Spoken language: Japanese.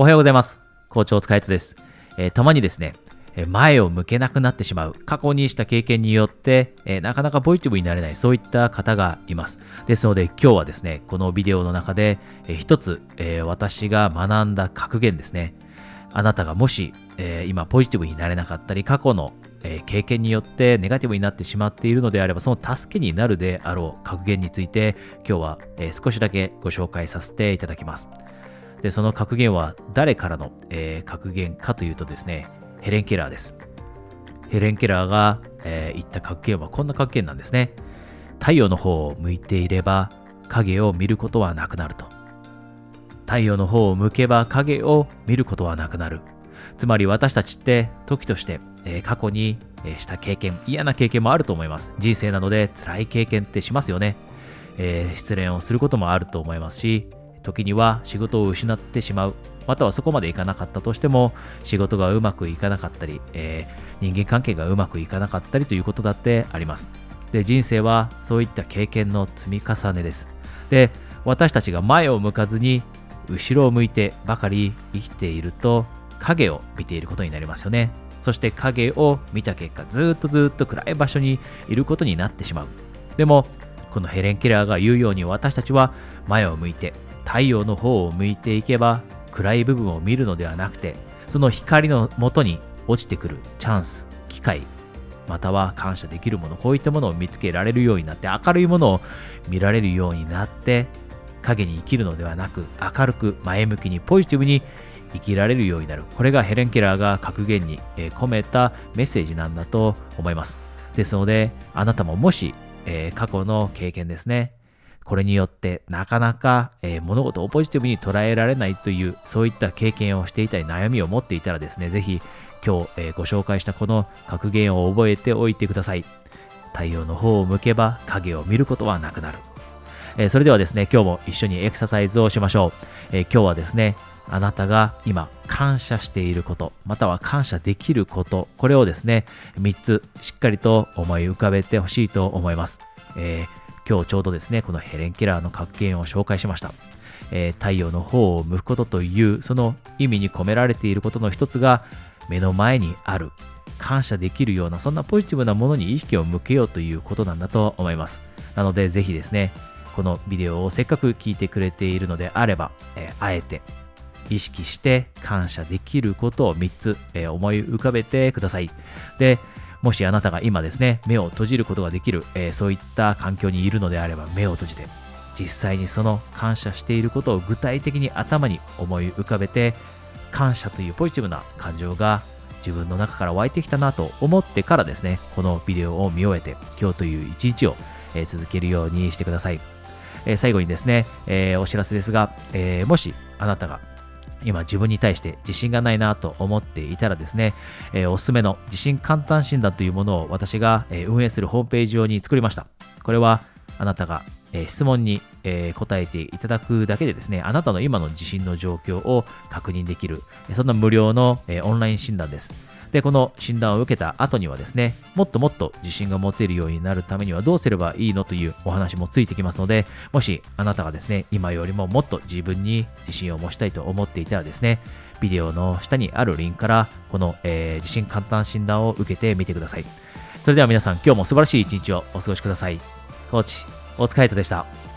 おはようございます。校長塚トです。えー、たまにですね、前を向けなくなってしまう、過去にした経験によって、えー、なかなかポジティブになれない、そういった方がいます。ですので、今日はですね、このビデオの中で、えー、一つ、えー、私が学んだ格言ですね。あなたがもし、え今ポジティブになれなかったり、過去の、え経験によってネガティブになってしまっているのであれば、その助けになるであろう格言について、今日は、え少しだけご紹介させていただきます。で、その格言は誰からの、え格言かというとですね、ヘレン・ケラーです。ヘレン・ケラーが、えー、言った格言はこんな格言なんですね。太陽の方を向いていれば影を見ることはなくなると。太陽の方を向けば影を見ることはなくなる。つまり私たちって時として、えー、過去に、え、した経験、嫌な経験もあると思います。人生なので辛い経験ってしますよね。えー、失恋をすることもあると思いますし、時には仕事を失ってしまう。またはそこまでいかなかったとしても仕事がうまくいかなかったり、えー、人間関係がうまくいかなかったりということだってあります。で人生はそういった経験の積み重ねです。で私たちが前を向かずに後ろを向いてばかり生きていると影を見ていることになりますよね。そして影を見た結果ずっとずっと暗い場所にいることになってしまう。でもこのヘレン・ケラーが言うように私たちは前を向いて太陽の方を向いていけば暗い部分を見るのではなくてその光のもとに落ちてくるチャンス。機会または感謝できるものこういったものを見つけられるようになって明るいものを見られるようになって影に生きるのではなく明るく前向きにポジティブに生きられるようになるこれがヘレン・ケラーが格言に込めたメッセージなんだと思います。ですのであなたももし、え過去の経験ですね。これによってなかなか、えー、物事をポジティブに捉えられないという、そういった経験をしていたり悩みを持っていたらですね、ぜひ今日、えー、ご紹介したこの格言を覚えておいてください。太陽の方を向けば影を見ることはなくなる。えー、それではですね、今日も一緒にエクササイズをしましょう。え今日はですね、あなたが今感謝していること、または感謝できること、これをですね、3つしっかりと思い浮かべてほしいと思います。えー今日ちょうどですね、このヘレン・ケラーの格言を紹介しました。えー、太陽の方を向くことという、その意味に込められていることの一つが、目の前にある、感謝できるような、そんなポジティブなものに意識を向けようということなんだと思います。なので、ぜひですね、このビデオをせっかく聞いてくれているのであれば、えー、あえて意識して感謝できることを3つ、えー、思い浮かべてください。で、もしあなたが今ですね、目を閉じることができる、えー、そういった環境にいるのであれば目を閉じて、実際にその感謝していることを具体的に頭に思い浮かべて、感謝というポジティブな感情が自分の中から湧いてきたなと思ってからですね、このビデオを見終えて、今日という一日を、えー、続けるようにしてください。えー、最後にですね、えー、お知らせですが、えもしあなたが今自分に対して自信がないなと思っていたらですね、えー、おすすめの自信簡単診断というものを私が、運営するホームページ上に作りました。これはあなたが、質問に、答えていただくだけでですね、あなたの今の自信の状況を確認できる、そんな無料の、オンライン診断です。で、この診断を受けた後にはですね、もっともっと自信が持てるようになるためにはどうすればいいのというお話もついてきますので、もしあなたがですね、今よりももっと自分に自信を持ちたいと思っていたらですね、ビデオの下にあるリンクから、この、えー、自信簡単診断を受けてみてください。それでは皆さん、今日も素晴らしい一日をお過ごしください。コーチ、お疲れ様でした。